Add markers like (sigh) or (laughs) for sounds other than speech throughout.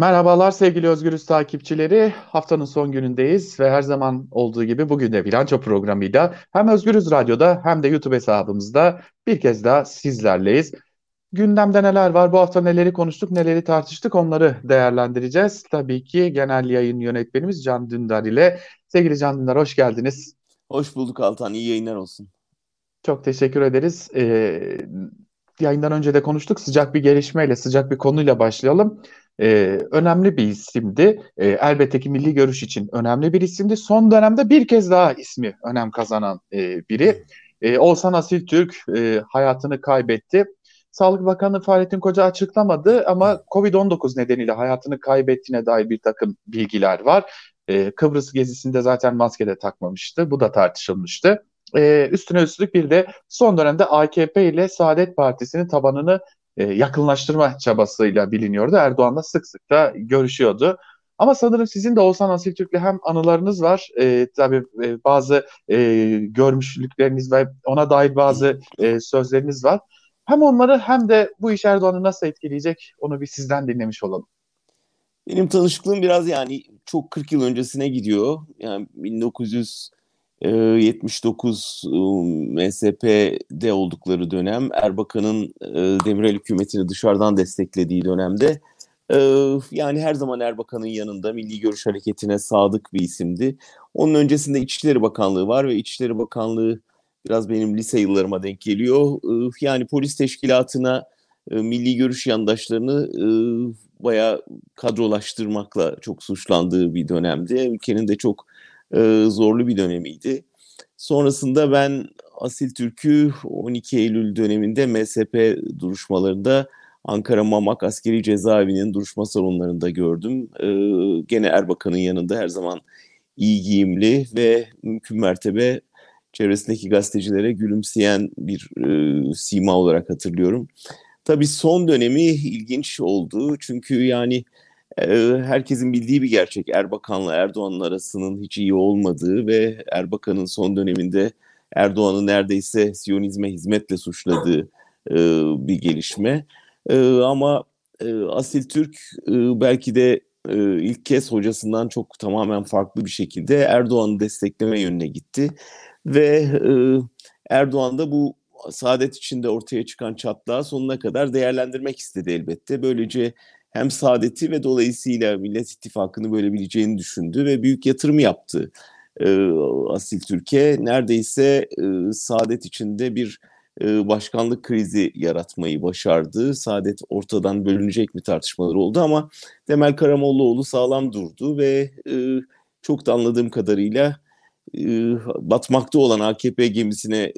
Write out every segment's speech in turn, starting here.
Merhabalar sevgili Özgürüz takipçileri. Haftanın son günündeyiz ve her zaman olduğu gibi bugün de bilanço programıyla hem Özgürüz Radyo'da hem de YouTube hesabımızda bir kez daha sizlerleyiz. Gündemde neler var, bu hafta neleri konuştuk, neleri tartıştık onları değerlendireceğiz. Tabii ki genel yayın yönetmenimiz Can Dündar ile. Sevgili Can Dündar hoş geldiniz. Hoş bulduk Altan, iyi yayınlar olsun. Çok teşekkür ederiz. Ee, yayından önce de konuştuk. Sıcak bir gelişmeyle, sıcak bir konuyla başlayalım e, önemli bir isimdi. E, elbette ki milli görüş için önemli bir isimdi. Son dönemde bir kez daha ismi önem kazanan e, biri. E, Oğuzhan Asil Türk e, hayatını kaybetti. Sağlık Bakanı Fahrettin Koca açıklamadı ama Covid-19 nedeniyle hayatını kaybettiğine dair bir takım bilgiler var. E, Kıbrıs gezisinde zaten maske de takmamıştı. Bu da tartışılmıştı. E, üstüne üstlük bir de son dönemde AKP ile Saadet Partisi'nin tabanını e, yakınlaştırma çabasıyla biliniyordu. Erdoğan da sık sık da görüşüyordu. Ama sanırım sizin de Oğuzhan Asiltürk'le hem anılarınız var, e, tabii e, bazı e, görmüşlükleriniz ve ona dair bazı e, sözleriniz var. Hem onları hem de bu iş Erdoğan'ı nasıl etkileyecek onu bir sizden dinlemiş olalım. Benim tanışıklığım biraz yani çok 40 yıl öncesine gidiyor. Yani 1900 79 MSP'de oldukları dönem Erbakan'ın Demirel hükümetini dışarıdan desteklediği dönemde yani her zaman Erbakan'ın yanında Milli Görüş Hareketi'ne sadık bir isimdi. Onun öncesinde İçişleri Bakanlığı var ve İçişleri Bakanlığı biraz benim lise yıllarıma denk geliyor. Yani polis teşkilatına milli görüş yandaşlarını bayağı kadrolaştırmakla çok suçlandığı bir dönemdi. Ülkenin de çok e, zorlu bir dönemiydi. Sonrasında ben Asil Türk'ü 12 Eylül döneminde MSP duruşmalarında Ankara Mamak Askeri Cezaevi'nin duruşma salonlarında gördüm. E, gene Erbakan'ın yanında her zaman iyi giyimli ve mümkün mertebe çevresindeki gazetecilere gülümseyen bir e, sima olarak hatırlıyorum. Tabii son dönemi ilginç oldu çünkü yani herkesin bildiği bir gerçek Erbakan'la Erdoğan'ın arasının hiç iyi olmadığı ve Erbakan'ın son döneminde Erdoğan'ı neredeyse Siyonizme hizmetle suçladığı bir gelişme. Ama Asil Türk belki de ilk kez hocasından çok tamamen farklı bir şekilde Erdoğan'ı destekleme yönüne gitti. Ve Erdoğan da bu saadet içinde ortaya çıkan çatlağı sonuna kadar değerlendirmek istedi elbette. Böylece hem saadeti ve dolayısıyla Millet İttifakı'nı bölebileceğini düşündü ve büyük yatırım yaptı. E, Asil Türkiye neredeyse e, saadet içinde bir e, başkanlık krizi yaratmayı başardı. Saadet ortadan bölünecek mi tartışmalar oldu ama Temel Karamollaoğlu sağlam durdu ve e, çok da anladığım kadarıyla batmakta olan AKP gemisine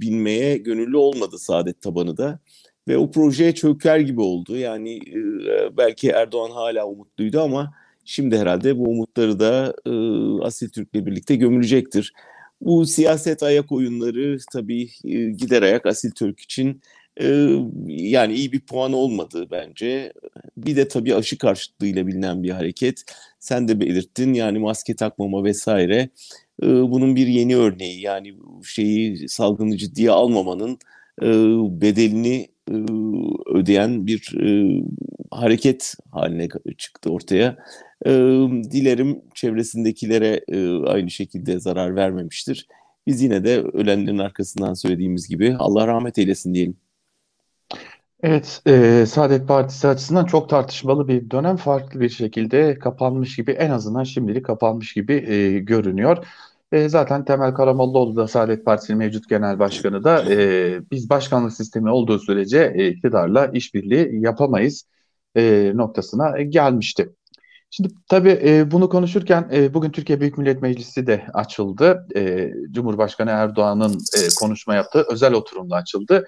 binmeye gönüllü olmadı Saadet tabanı da ve o projeye çöker gibi oldu. Yani e, belki Erdoğan hala umutluydu ama şimdi herhalde bu umutları da e, Asil Türk'le birlikte gömülecektir. Bu siyaset ayak oyunları tabii e, gider ayak Asil Türk için yani iyi bir puan olmadı bence. Bir de tabii aşı karşıtlığıyla bilinen bir hareket. Sen de belirttin yani maske takmama vesaire. Bunun bir yeni örneği yani şeyi salgını ciddiye almamanın bedelini ödeyen bir e, hareket haline çıktı ortaya. E, dilerim çevresindekilere e, aynı şekilde zarar vermemiştir. Biz yine de ölenlerin arkasından söylediğimiz gibi Allah rahmet eylesin diyelim. Evet, e, Saadet Partisi açısından çok tartışmalı bir dönem farklı bir şekilde kapanmış gibi en azından şimdilik kapanmış gibi e, görünüyor. E, zaten Temel Karamollaoğlu da Saadet Partisi'nin mevcut genel başkanı da e, biz başkanlık sistemi olduğu sürece e, iktidarla işbirliği yapamayız e, noktasına gelmişti. Şimdi tabii e, bunu konuşurken e, bugün Türkiye Büyük Millet Meclisi de açıldı. E, Cumhurbaşkanı Erdoğan'ın e, konuşma yaptığı özel oturumda açıldı.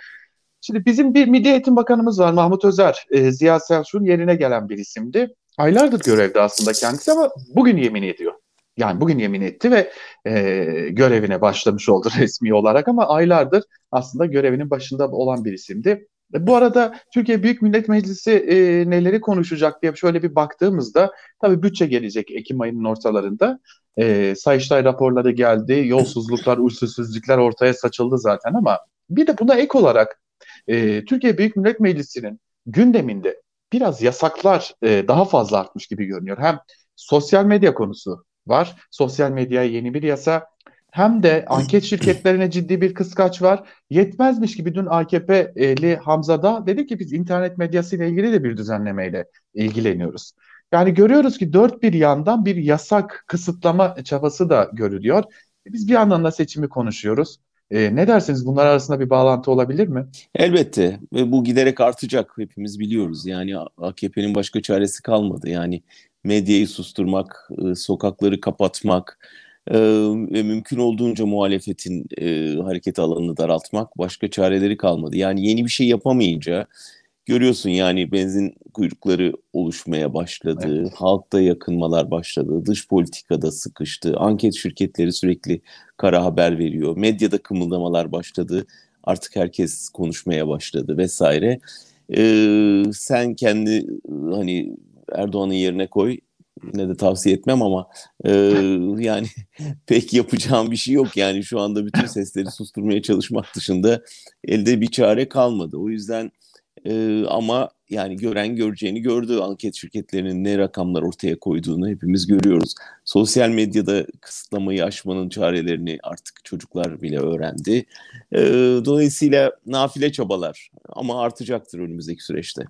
Şimdi bizim bir Milli Eğitim Bakanımız var Mahmut Özer. E, Ziya Selçuk'un yerine gelen bir isimdi. Aylardır görevde aslında kendisi ama bugün yemin ediyor. Yani bugün yemin etti ve e, görevine başlamış oldu (laughs) resmi olarak ama aylardır aslında görevinin başında olan bir isimdi. Bu arada Türkiye Büyük Millet Meclisi e, neleri konuşacak diye şöyle bir baktığımızda tabii bütçe gelecek Ekim ayının ortalarında. E, Sayıştay raporları geldi, yolsuzluklar, usulsüzlükler ortaya saçıldı zaten ama bir de buna ek olarak e, Türkiye Büyük Millet Meclisi'nin gündeminde biraz yasaklar e, daha fazla artmış gibi görünüyor. Hem sosyal medya konusu var. Sosyal medyaya yeni bir yasa hem de anket şirketlerine ciddi bir kıskaç var. Yetmezmiş gibi dün AKP'li Hamza da dedi ki biz internet medyasıyla ilgili de bir düzenlemeyle ilgileniyoruz. Yani görüyoruz ki dört bir yandan bir yasak kısıtlama çabası da görülüyor. Biz bir yandan da seçimi konuşuyoruz. E, ne dersiniz bunlar arasında bir bağlantı olabilir mi? Elbette bu giderek artacak hepimiz biliyoruz. Yani AKP'nin başka çaresi kalmadı. Yani medyayı susturmak, e, sokakları kapatmak e, ve mümkün olduğunca muhalefetin e, hareket alanını daraltmak başka çareleri kalmadı. Yani yeni bir şey yapamayınca görüyorsun yani benzin kuyrukları oluşmaya başladı, evet. halkta yakınmalar başladı, dış politikada sıkıştı, anket şirketleri sürekli kara haber veriyor, medyada kımıldamalar başladı, artık herkes konuşmaya başladı vesaire. Ee, sen kendi hani Erdoğan'ın yerine koy, ne de tavsiye etmem ama e, (laughs) yani (laughs) pek yapacağım bir şey yok yani şu anda bütün (laughs) sesleri susturmaya çalışmak dışında elde bir çare kalmadı. O yüzden e, ama yani gören göreceğini gördü. Anket şirketlerinin ne rakamlar ortaya koyduğunu hepimiz görüyoruz. Sosyal medyada kısıtlamayı aşmanın çarelerini artık çocuklar bile öğrendi. E, dolayısıyla nafile çabalar ama artacaktır önümüzdeki süreçte.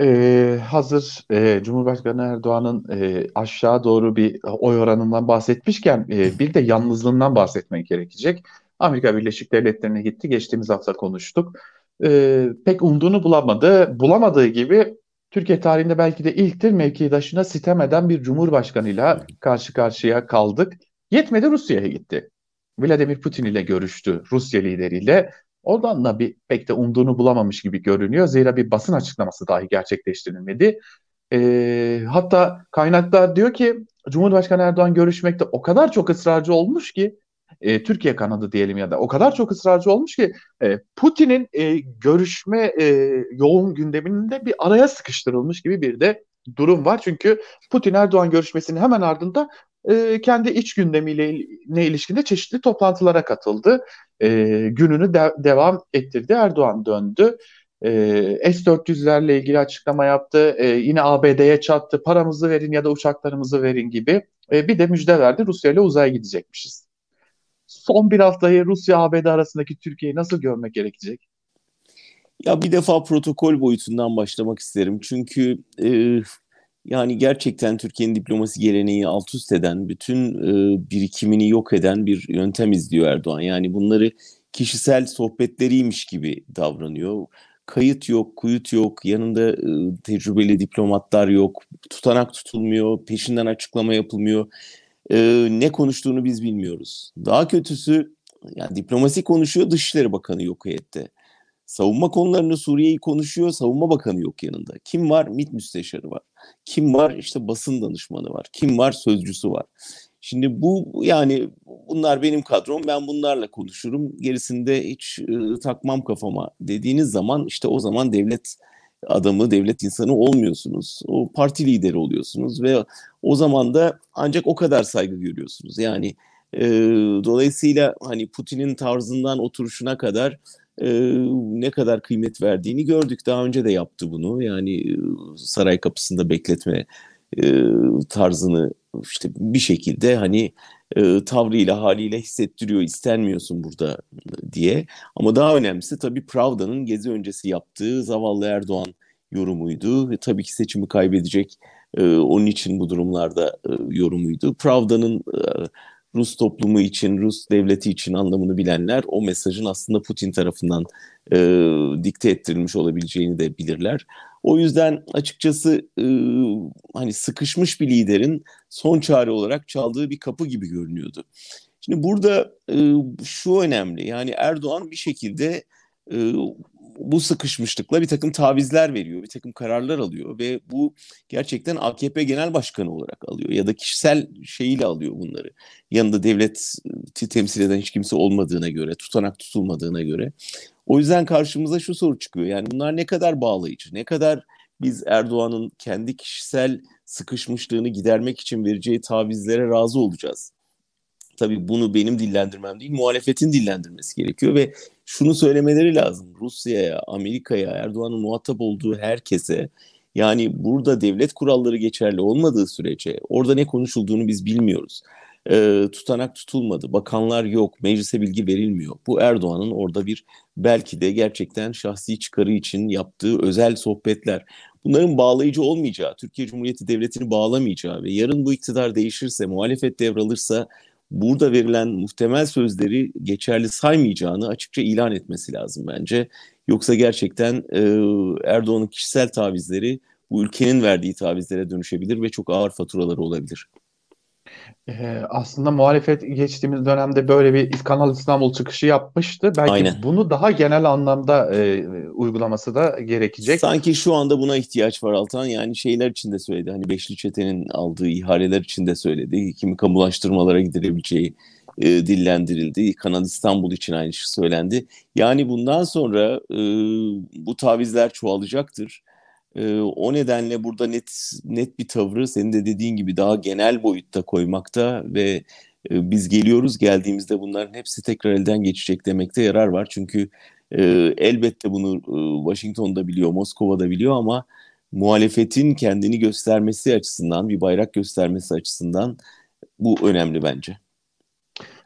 Ee, hazır e, Cumhurbaşkanı Erdoğan'ın e, aşağı doğru bir oy oranından bahsetmişken e, bir de yalnızlığından bahsetmek gerekecek. Amerika Birleşik Devletleri'ne gitti. Geçtiğimiz hafta konuştuk e, pek umduğunu bulamadı. Bulamadığı gibi Türkiye tarihinde belki de ilktir mevkidaşına sitem eden bir cumhurbaşkanıyla karşı karşıya kaldık. Yetmedi Rusya'ya gitti. Vladimir Putin ile görüştü Rusya lideriyle. Oradan da bir pek de umduğunu bulamamış gibi görünüyor. Zira bir basın açıklaması dahi gerçekleştirilmedi. E, hatta kaynaklar diyor ki Cumhurbaşkanı Erdoğan görüşmekte o kadar çok ısrarcı olmuş ki e, Türkiye kanadı diyelim ya da o kadar çok ısrarcı olmuş ki e, Putin'in e, görüşme e, yoğun gündeminde bir araya sıkıştırılmış gibi bir de durum var. Çünkü Putin Erdoğan görüşmesinin hemen ardında e, kendi iç gündemiyle ne ilişkinde çeşitli toplantılara katıldı. E, gününü de, devam ettirdi. Erdoğan döndü. E, S-400'lerle ilgili açıklama yaptı. E, yine ABD'ye çattı. Paramızı verin ya da uçaklarımızı verin gibi. E, bir de müjde verdi. Rusya ile uzaya gidecekmişiz son bir haftayı Rusya-ABD arasındaki Türkiye'yi nasıl görmek gerekecek? Ya bir defa protokol boyutundan başlamak isterim. Çünkü e, yani gerçekten Türkiye'nin diplomasi geleneği alt üst eden, bütün e, birikimini yok eden bir yöntem izliyor Erdoğan. Yani bunları kişisel sohbetleriymiş gibi davranıyor. Kayıt yok, kuyut yok, yanında e, tecrübeli diplomatlar yok, tutanak tutulmuyor, peşinden açıklama yapılmıyor e, ne konuştuğunu biz bilmiyoruz. Daha kötüsü yani diplomasi konuşuyor, Dışişleri Bakanı yok heyette. Savunma konularını Suriye'yi konuşuyor, Savunma Bakanı yok yanında. Kim var? MİT Müsteşarı var. Kim var? İşte basın danışmanı var. Kim var? Sözcüsü var. Şimdi bu yani bunlar benim kadrom ben bunlarla konuşurum gerisinde hiç e, takmam kafama dediğiniz zaman işte o zaman devlet adamı, devlet insanı olmuyorsunuz. O parti lideri oluyorsunuz ve o zaman da ancak o kadar saygı görüyorsunuz. Yani e, dolayısıyla hani Putin'in tarzından oturuşuna kadar e, ne kadar kıymet verdiğini gördük. Daha önce de yaptı bunu. Yani e, saray kapısında bekletme e, tarzını işte bir şekilde hani e, tavrıyla haliyle hissettiriyor istenmiyorsun burada diye. Ama daha önemlisi tabii Pravda'nın gezi öncesi yaptığı zavallı Erdoğan yorumuydu. Ve tabii ki seçimi kaybedecek e, onun için bu durumlarda e, yorumuydu. Pravda'nın e, Rus toplumu için, Rus devleti için anlamını bilenler o mesajın aslında Putin tarafından e, dikte ettirilmiş olabileceğini de bilirler. O yüzden açıkçası e, hani sıkışmış bir liderin son çare olarak çaldığı bir kapı gibi görünüyordu. Şimdi burada e, şu önemli yani Erdoğan bir şekilde e, bu sıkışmışlıkla bir takım tavizler veriyor, bir takım kararlar alıyor ve bu gerçekten AKP Genel Başkanı olarak alıyor ya da kişisel şeyiyle alıyor bunları. Yanında devleti temsil eden hiç kimse olmadığına göre, tutanak tutulmadığına göre. O yüzden karşımıza şu soru çıkıyor. Yani bunlar ne kadar bağlayıcı, ne kadar biz Erdoğan'ın kendi kişisel sıkışmışlığını gidermek için vereceği tavizlere razı olacağız. Tabii bunu benim dillendirmem değil, muhalefetin dillendirmesi gerekiyor ve şunu söylemeleri lazım. Rusya'ya, Amerika'ya, Erdoğan'ın muhatap olduğu herkese yani burada devlet kuralları geçerli olmadığı sürece orada ne konuşulduğunu biz bilmiyoruz. E, tutanak tutulmadı, bakanlar yok, meclise bilgi verilmiyor. Bu Erdoğan'ın orada bir belki de gerçekten şahsi çıkarı için yaptığı özel sohbetler. Bunların bağlayıcı olmayacağı, Türkiye Cumhuriyeti Devleti'ni bağlamayacağı ve yarın bu iktidar değişirse, muhalefet devralırsa burada verilen muhtemel sözleri geçerli saymayacağını açıkça ilan etmesi lazım bence. Yoksa gerçekten e, Erdoğan'ın kişisel tavizleri bu ülkenin verdiği tavizlere dönüşebilir ve çok ağır faturaları olabilir. Ee, aslında muhalefet geçtiğimiz dönemde böyle bir Kanal İstanbul çıkışı yapmıştı. Belki Aynen. bunu daha genel anlamda e, uygulaması da gerekecek. Sanki şu anda buna ihtiyaç var Altan. Yani şeyler için de söyledi. Hani Beşli Çete'nin aldığı ihaleler için de söyledi. Kimi kamulaştırmalara gidilebileceği e, dillendirildi. Kanal İstanbul için aynı şey söylendi. Yani bundan sonra e, bu tavizler çoğalacaktır. E, o nedenle burada net net bir tavrı senin de dediğin gibi daha genel boyutta koymakta ve e, biz geliyoruz geldiğimizde bunların hepsi tekrar elden geçecek demekte yarar var. Çünkü e, elbette bunu e, Washington'da biliyor, Moskova'da biliyor ama muhalefetin kendini göstermesi açısından, bir bayrak göstermesi açısından bu önemli bence.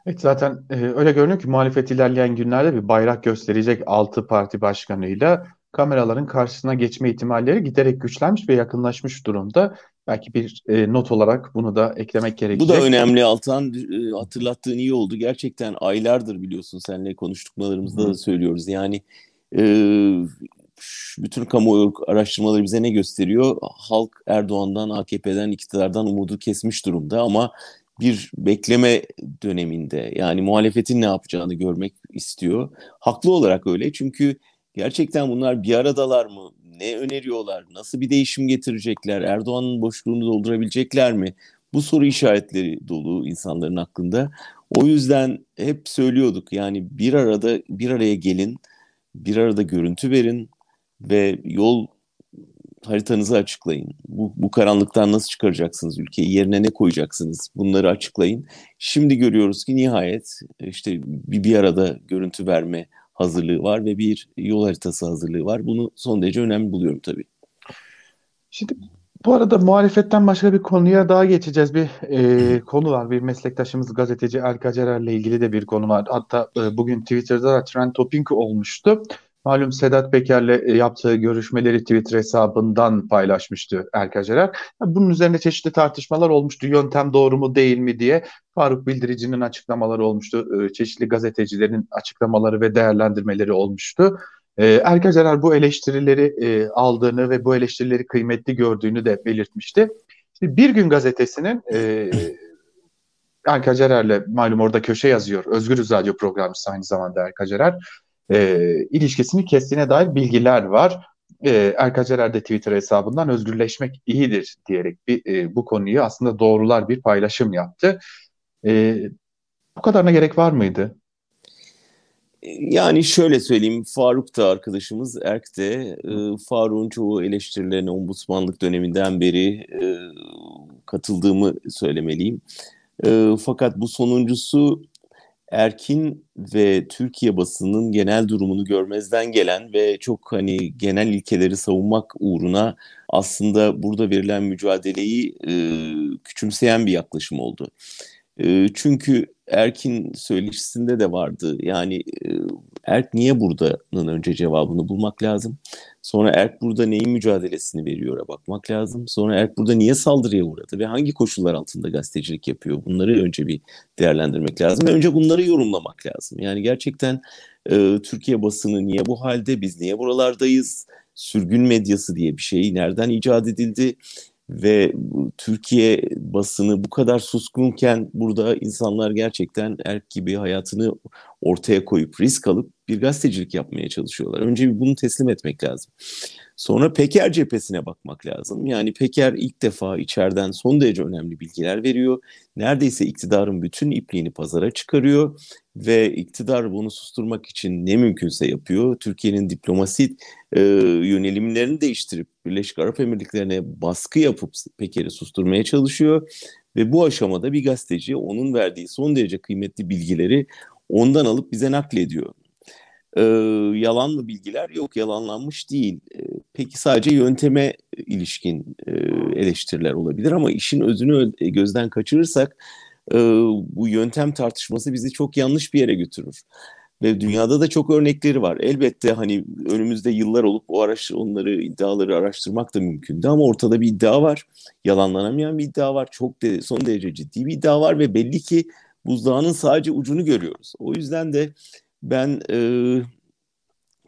Evet zaten e, öyle görünüyor ki muhalefet ilerleyen günlerde bir bayrak gösterecek altı parti başkanıyla kameraların karşısına geçme ihtimalleri giderek güçlenmiş ve yakınlaşmış durumda. Belki bir e, not olarak bunu da eklemek gerekecek. Bu da önemli Altan. E, hatırlattığın iyi oldu. Gerçekten aylardır biliyorsun seninle konuştuklarımızda da söylüyoruz. Yani e, bütün kamuoyu araştırmaları bize ne gösteriyor? Halk Erdoğan'dan, AKP'den, iktidardan umudu kesmiş durumda ama bir bekleme döneminde yani muhalefetin ne yapacağını görmek istiyor. Haklı olarak öyle çünkü gerçekten bunlar bir aradalar mı? Ne öneriyorlar? Nasıl bir değişim getirecekler? Erdoğan'ın boşluğunu doldurabilecekler mi? Bu soru işaretleri dolu insanların aklında. O yüzden hep söylüyorduk yani bir arada bir araya gelin, bir arada görüntü verin ve yol haritanızı açıklayın. Bu, bu karanlıktan nasıl çıkaracaksınız ülkeyi? Yerine ne koyacaksınız? Bunları açıklayın. Şimdi görüyoruz ki nihayet işte bir, bir arada görüntü verme hazırlığı var ve bir yol haritası hazırlığı var. Bunu son derece önemli buluyorum tabii. Şimdi bu arada muhalefetten başka bir konuya daha geçeceğiz. Bir e, konu var. Bir meslektaşımız gazeteci Erka Cerer'le ilgili de bir konu var. Hatta e, bugün Twitter'da da trend topping olmuştu. Malum Sedat Peker'le e, yaptığı görüşmeleri Twitter hesabından paylaşmıştı Erkacerer. Bunun üzerine çeşitli tartışmalar olmuştu. Yöntem doğru mu değil mi diye. Faruk Bildirici'nin açıklamaları olmuştu. E, çeşitli gazetecilerin açıklamaları ve değerlendirmeleri olmuştu. E, Erkacerer bu eleştirileri aldığını ve bu eleştirileri kıymetli gördüğünü de belirtmişti. Bir gün gazetesinin Erkacerer'le malum orada köşe yazıyor. Özgürüz Radyo programcısı aynı zamanda Erkacerer e, ilişkisini kestiğine dair bilgiler var. E, Erkaceler de Twitter hesabından özgürleşmek iyidir diyerek bir, e, bu konuyu aslında doğrular bir paylaşım yaptı. E, bu kadarına gerek var mıydı? Yani şöyle söyleyeyim, Faruk da arkadaşımız, Erk de, e, Faruk'un çoğu eleştirilerine ombudsmanlık döneminden beri e, katıldığımı söylemeliyim. E, fakat bu sonuncusu Erkin ve Türkiye basının genel durumunu görmezden gelen ve çok hani genel ilkeleri savunmak uğruna aslında burada verilen mücadeleyi e, küçümseyen bir yaklaşım oldu. E, çünkü Erkin söyleşisinde de vardı. Yani e, Erk niye burada'nın önce cevabını bulmak lazım. Sonra Erk burada neyin mücadelesini veriyor'a bakmak lazım. Sonra Erk burada niye saldırıya uğradı ve hangi koşullar altında gazetecilik yapıyor? Bunları önce bir değerlendirmek lazım. Önce bunları yorumlamak lazım. Yani gerçekten e, Türkiye basını niye bu halde? Biz niye buralardayız? Sürgün medyası diye bir şey nereden icat edildi? Ve Türkiye basını bu kadar suskunken burada insanlar gerçekten erk gibi hayatını ortaya koyup risk alıp bir gazetecilik yapmaya çalışıyorlar. Önce bunu teslim etmek lazım. Sonra Peker cephesine bakmak lazım. Yani Peker ilk defa içeriden son derece önemli bilgiler veriyor. Neredeyse iktidarın bütün ipliğini pazara çıkarıyor ve iktidar bunu susturmak için ne mümkünse yapıyor. Türkiye'nin diplomasi e, yönelimlerini değiştirip Birleşik Arap Emirlikleri'ne baskı yapıp Peker'i susturmaya çalışıyor. Ve bu aşamada bir gazeteci onun verdiği son derece kıymetli bilgileri ondan alıp bize naklediyor. e, yalan mı bilgiler? Yok yalanlanmış değil. E, peki sadece yönteme ilişkin e, eleştiriler olabilir ama işin özünü gözden kaçırırsak e, bu yöntem tartışması bizi çok yanlış bir yere götürür. Ve dünyada da çok örnekleri var. Elbette hani önümüzde yıllar olup o araç onları iddiaları araştırmak da mümkündü ama ortada bir iddia var. Yalanlanamayan bir iddia var. Çok de, son derece ciddi bir iddia var ve belli ki buzdağının sadece ucunu görüyoruz. O yüzden de ben e,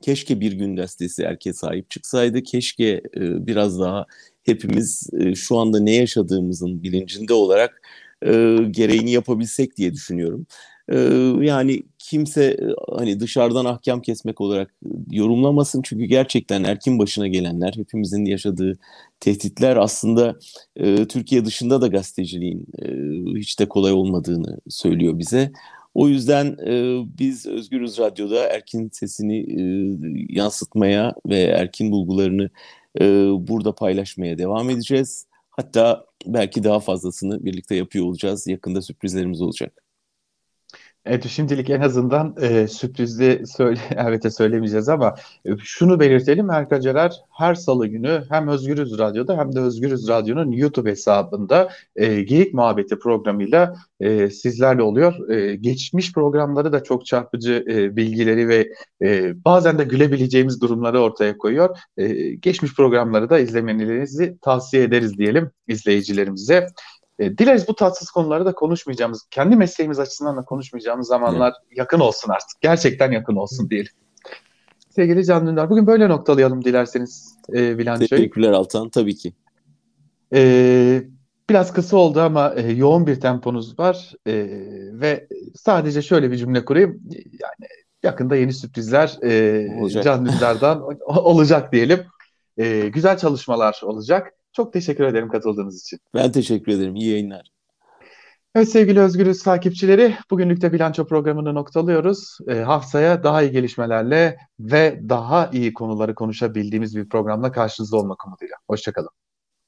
keşke bir gün gazetesi erkeğe sahip çıksaydı. Keşke e, biraz daha hepimiz e, şu anda ne yaşadığımızın bilincinde olarak e, gereğini yapabilsek diye düşünüyorum. E, yani kimse e, hani dışarıdan ahkam kesmek olarak yorumlamasın çünkü gerçekten erkin başına gelenler hepimizin yaşadığı tehditler aslında e, Türkiye dışında da gazeteciliğin e, hiç de kolay olmadığını söylüyor bize. O yüzden e, biz Özgürüz Radyo'da Erkin sesini e, yansıtmaya ve Erkin bulgularını e, burada paylaşmaya devam edeceğiz. Hatta belki daha fazlasını birlikte yapıyor olacağız. Yakında sürprizlerimiz olacak. Evet şimdilik en azından e, sürprizli söyle, (laughs) elbette söylemeyeceğiz ama e, şunu belirtelim Erkaceler her salı günü hem Özgürüz Radyo'da hem de Özgürüz Radyo'nun YouTube hesabında e, Geyik Muhabbeti programıyla e, sizlerle oluyor. E, geçmiş programları da çok çarpıcı e, bilgileri ve e, bazen de gülebileceğimiz durumları ortaya koyuyor. E, geçmiş programları da izlemenizi tavsiye ederiz diyelim izleyicilerimize. E, dileriz bu tatsız konuları da konuşmayacağımız, kendi mesleğimiz açısından da konuşmayacağımız zamanlar evet. yakın olsun artık. Gerçekten yakın olsun diyelim. Sevgili Can Dündar, bugün böyle noktalayalım dilerseniz e, Bilanço'yu. Teşekkürler Altan, tabii ki. E, biraz kısa oldu ama e, yoğun bir temponuz var e, ve sadece şöyle bir cümle kurayım. Yani yakında yeni sürprizler e, Can Dündar'dan (laughs) olacak diyelim. E, güzel çalışmalar olacak. Çok teşekkür ederim katıldığınız için. Ben teşekkür ederim. İyi yayınlar. Evet sevgili Özgürüz takipçileri, bugünlük de bilanço programını noktalıyoruz. E, haftaya daha iyi gelişmelerle ve daha iyi konuları konuşabildiğimiz bir programla karşınızda olmak umuduyla. Hoşçakalın.